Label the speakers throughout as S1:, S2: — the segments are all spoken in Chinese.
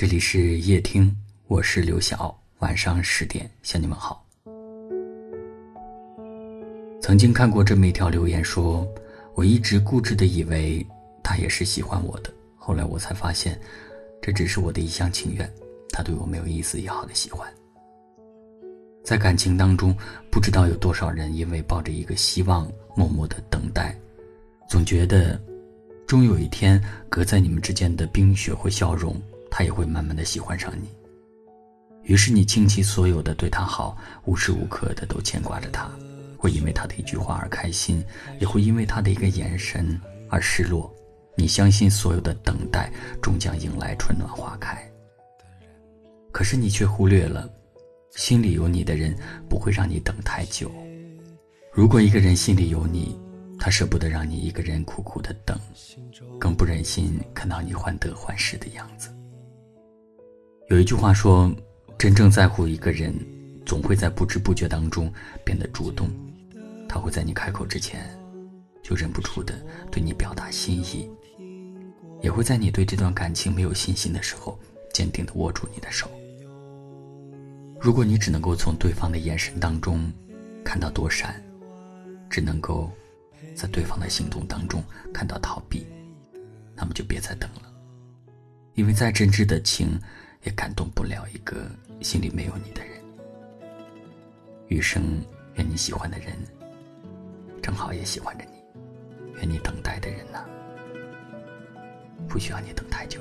S1: 这里是夜听，我是刘晓。晚上十点向你们好。曾经看过这么一条留言，说我一直固执的以为他也是喜欢我的，后来我才发现，这只是我的一厢情愿。他对我没有一丝一毫的喜欢。在感情当中，不知道有多少人因为抱着一个希望，默默的等待，总觉得，终有一天，隔在你们之间的冰雪会消融。他也会慢慢的喜欢上你，于是你倾其所有的对他好，无时无刻的都牵挂着他，会因为他的一句话而开心，也会因为他的一个眼神而失落。你相信所有的等待终将迎来春暖花开，可是你却忽略了，心里有你的人不会让你等太久。如果一个人心里有你，他舍不得让你一个人苦苦的等，更不忍心看到你患得患失的样子。有一句话说：“真正在乎一个人，总会在不知不觉当中变得主动。他会在你开口之前，就忍不住的对你表达心意，也会在你对这段感情没有信心的时候，坚定的握住你的手。如果你只能够从对方的眼神当中看到躲闪，只能够在对方的行动当中看到逃避，那么就别再等了，因为再真挚的情。”也感动不了一个心里没有你的人。余生，愿你喜欢的人，正好也喜欢着你。愿你等待的人呢，不需要你等太久。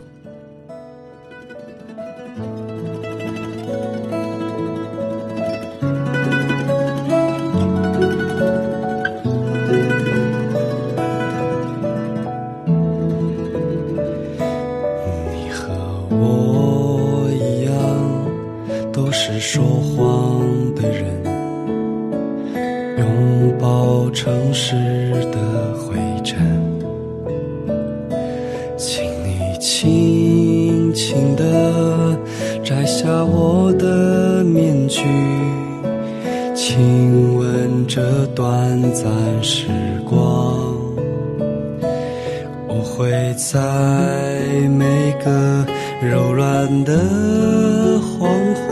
S2: 拥抱城市的灰尘，请你轻轻地摘下我的面具，亲吻这短暂时光。我会在每个柔软的黄昏。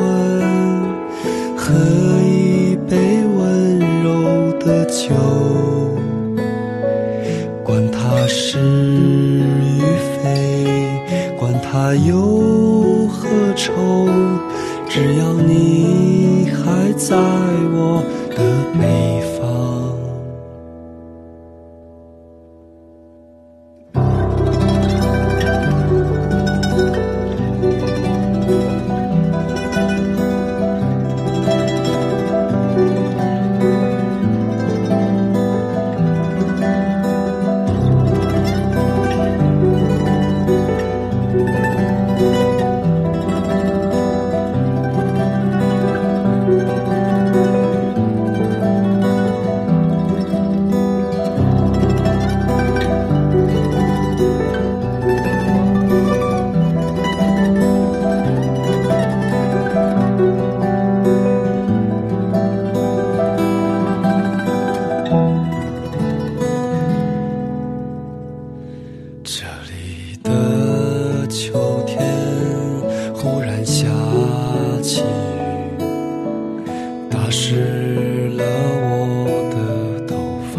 S2: 和一就，管它是与非，管它忧和愁，只要你还在我湿了我的头发，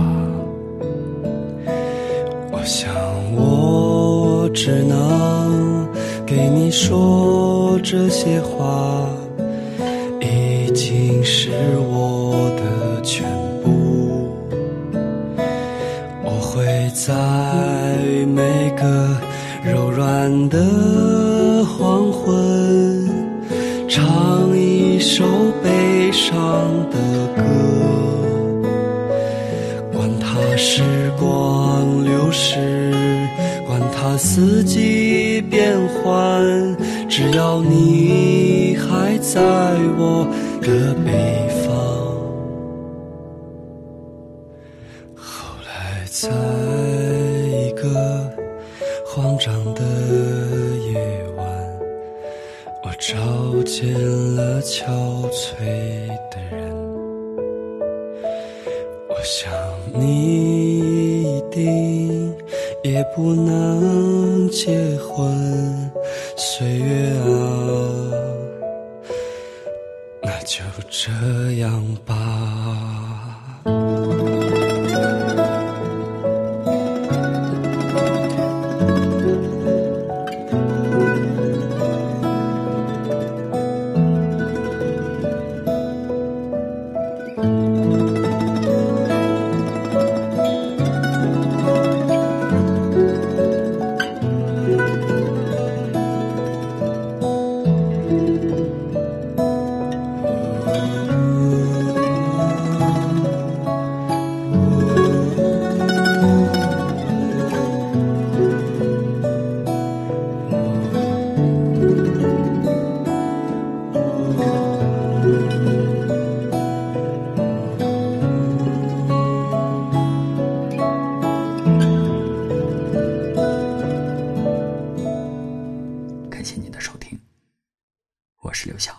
S2: 我想我只能给你说这些话，已经是我的全部。我会在每个柔软的黄昏，一首悲伤。的歌，管它时光流逝，管它四季变换，只要你还在我的北方。后来，在见了憔悴的人。我想你一定也不能结婚，岁月啊，那就这样吧。
S1: 十六项，